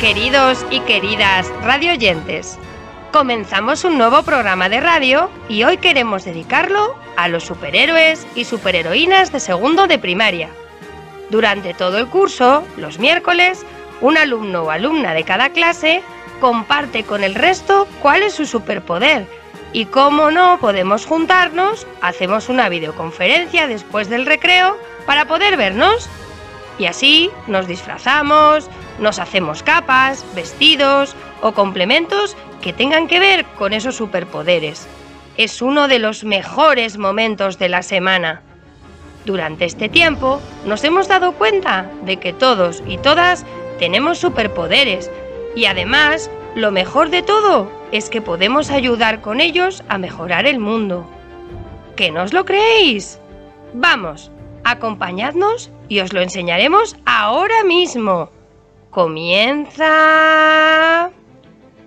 queridos y queridas radioyentes. Comenzamos un nuevo programa de radio y hoy queremos dedicarlo a los superhéroes y superheroínas de segundo de primaria. Durante todo el curso, los miércoles, un alumno o alumna de cada clase comparte con el resto cuál es su superpoder y como no podemos juntarnos, hacemos una videoconferencia después del recreo para poder vernos. Y así nos disfrazamos, nos hacemos capas, vestidos o complementos que tengan que ver con esos superpoderes. Es uno de los mejores momentos de la semana. Durante este tiempo nos hemos dado cuenta de que todos y todas tenemos superpoderes y además lo mejor de todo es que podemos ayudar con ellos a mejorar el mundo. ¿Que no lo creéis? Vamos, acompañadnos y os lo enseñaremos ahora mismo. Comienza...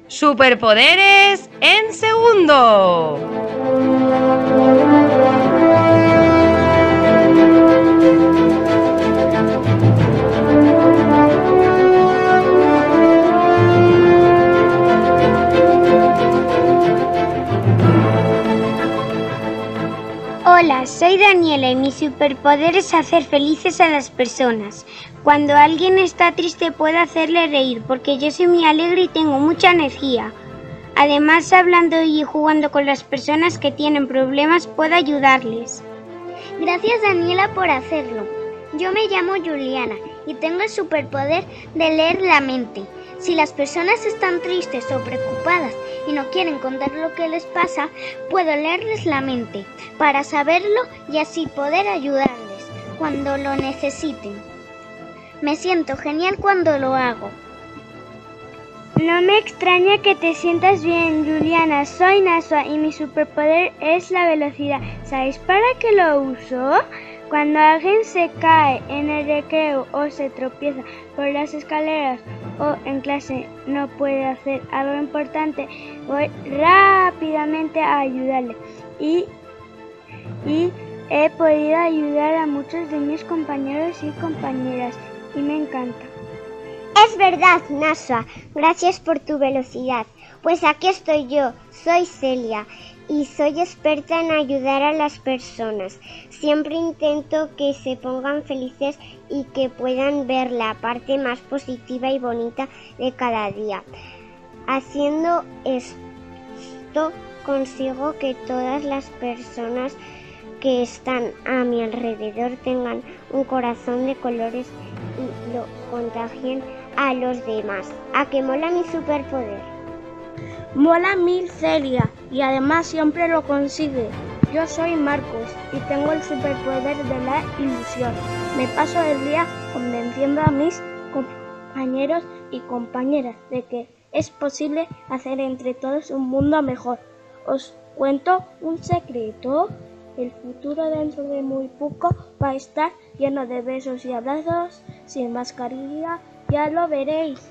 Superpoderes en segundo. Superpoder es hacer felices a las personas. Cuando alguien está triste puedo hacerle reír porque yo soy muy alegre y tengo mucha energía. Además, hablando y jugando con las personas que tienen problemas puedo ayudarles. Gracias Daniela por hacerlo. Yo me llamo Juliana y tengo el superpoder de leer la mente. Si las personas están tristes o preocupadas y no quieren contar lo que les pasa, puedo leerles la mente para saberlo y así poder ayudarles cuando lo necesiten. Me siento genial cuando lo hago. No me extraña que te sientas bien, Juliana. Soy Nasua y mi superpoder es la velocidad. ¿Sabéis para qué lo uso? Cuando alguien se cae en el recreo o se tropieza por las escaleras o en clase no puede hacer algo importante, voy rápidamente a ayudarle. Y, he podido ayudar a muchos de mis compañeros y compañeras y me encanta. Es verdad, Nasua. Gracias por tu velocidad. Pues aquí estoy yo. Soy Celia y soy experta en ayudar a las personas. Siempre intento que se pongan felices y que puedan ver la parte más positiva y bonita de cada día. Haciendo esto consigo que todas las personas que están a mi alrededor tengan un corazón de colores y lo contagien a los demás. ¿A que mola mi superpoder? Mola mil Celia y además siempre lo consigue. Yo soy Marcos y tengo el superpoder de la ilusión. Me paso el día convenciendo a mis compañeros y compañeras de que es posible hacer entre todos un mundo mejor. Os cuento un secreto. El futuro dentro de muy poco va a estar lleno de besos y abrazos, sin mascarilla, ya lo veréis.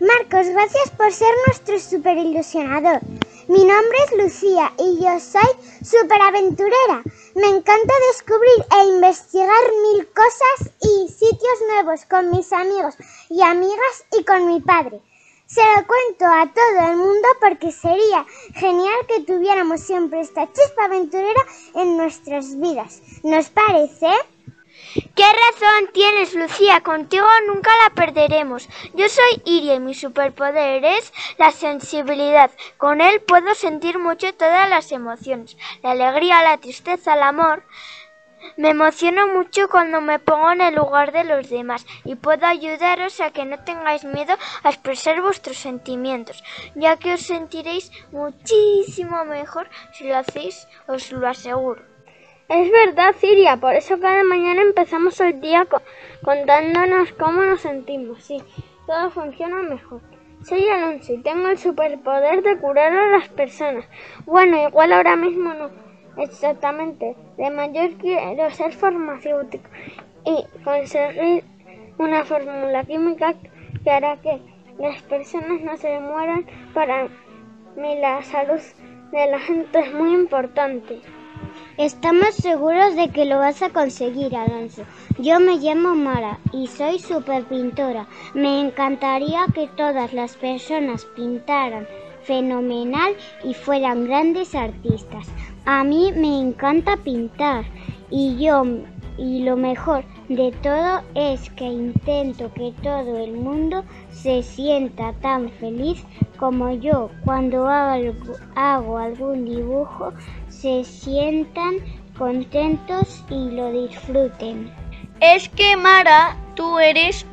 Marcos, gracias por ser nuestro super ilusionador. Mi nombre es Lucía y yo soy superaventurera. Me encanta descubrir e investigar mil cosas y sitios nuevos con mis amigos y amigas y con mi padre. Se lo cuento a todo el mundo porque sería genial que tuviéramos siempre esta chispa aventurera en nuestras vidas. ¿Nos parece? ¿Qué razón tienes, Lucía? Contigo nunca la perderemos. Yo soy Iria y mi superpoder es la sensibilidad. Con él puedo sentir mucho todas las emociones, la alegría, la tristeza, el amor. Me emociono mucho cuando me pongo en el lugar de los demás y puedo ayudaros a que no tengáis miedo a expresar vuestros sentimientos, ya que os sentiréis muchísimo mejor si lo hacéis, os lo aseguro. Es verdad, Siria, por eso cada mañana empezamos el día contándonos cómo nos sentimos. Sí, todo funciona mejor. Soy Alonso y tengo el superpoder de curar a las personas. Bueno, igual ahora mismo no exactamente. De mayor quiero ser farmacéutico y conseguir una fórmula química que hará que las personas no se mueran. Para mí la salud de la gente es muy importante. Estamos seguros de que lo vas a conseguir, Alonso. Yo me llamo Mara y soy super pintora. Me encantaría que todas las personas pintaran fenomenal y fueran grandes artistas. A mí me encanta pintar y yo y lo mejor de todo es que intento que todo el mundo se sienta tan feliz como yo cuando hago, algún dibujo, se sientan contentos y lo disfruten. Es que Mara, tú eres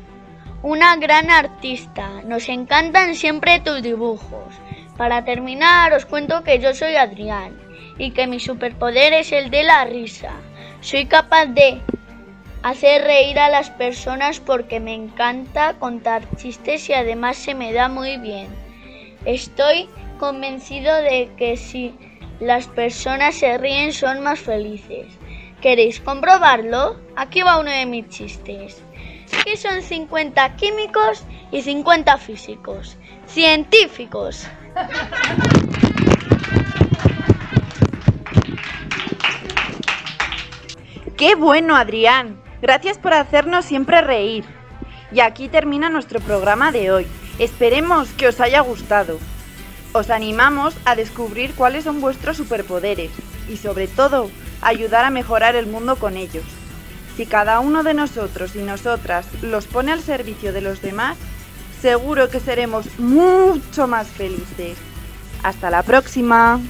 una gran artista. Nos encantan siempre tus dibujos. Para terminar, os cuento que yo soy Adrián y que mi superpoder es el de la risa. Soy capaz de hacer reír a las personas porque me encanta contar chistes y además se me da muy bien. Estoy convencido de que si las personas se ríen son más felices. ¿Queréis comprobarlo? Aquí va uno de mis chistes. ¿Qué son 50 químicos y 50 físicos? Científicos. ¡Qué bueno, Adrián! Gracias por hacernos siempre reír. Y aquí termina nuestro programa de hoy. Esperemos que os haya gustado. Os animamos a descubrir cuáles son vuestros superpoderes y sobre todo ayudar a mejorar el mundo con ellos. Si cada uno de nosotros y nosotras los pone al servicio de los demás, seguro que seremos mucho más felices. Hasta la próxima.